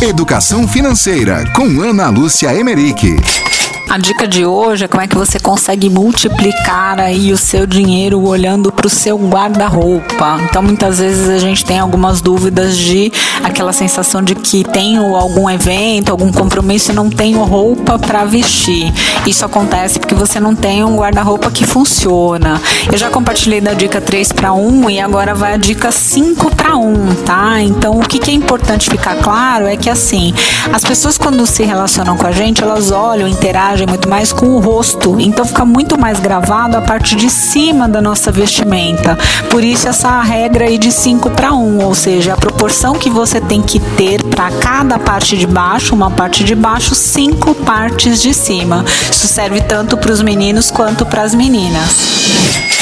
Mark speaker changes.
Speaker 1: Educação Financeira com Ana Lúcia Emerick.
Speaker 2: A dica de hoje é como é que você consegue multiplicar aí o seu dinheiro olhando para o seu guarda-roupa. Então, muitas vezes a gente tem algumas dúvidas de aquela sensação de que tenho algum evento, algum compromisso e não tenho roupa para vestir. Isso acontece porque você não tem um guarda-roupa que funciona. Eu já compartilhei da dica 3 para 1 e agora vai a dica 5 para 1, tá? Então, o que, que é importante ficar claro é que assim, as pessoas quando se relacionam com a gente, elas olham, interagem muito mais com o rosto, então fica muito mais gravado a parte de cima da nossa vestimenta. Por isso essa regra aí de 5 para 1, ou seja, a proporção que você tem que ter para cada parte de baixo, uma parte de baixo, cinco partes de cima. Isso serve tanto para os meninos quanto para as meninas.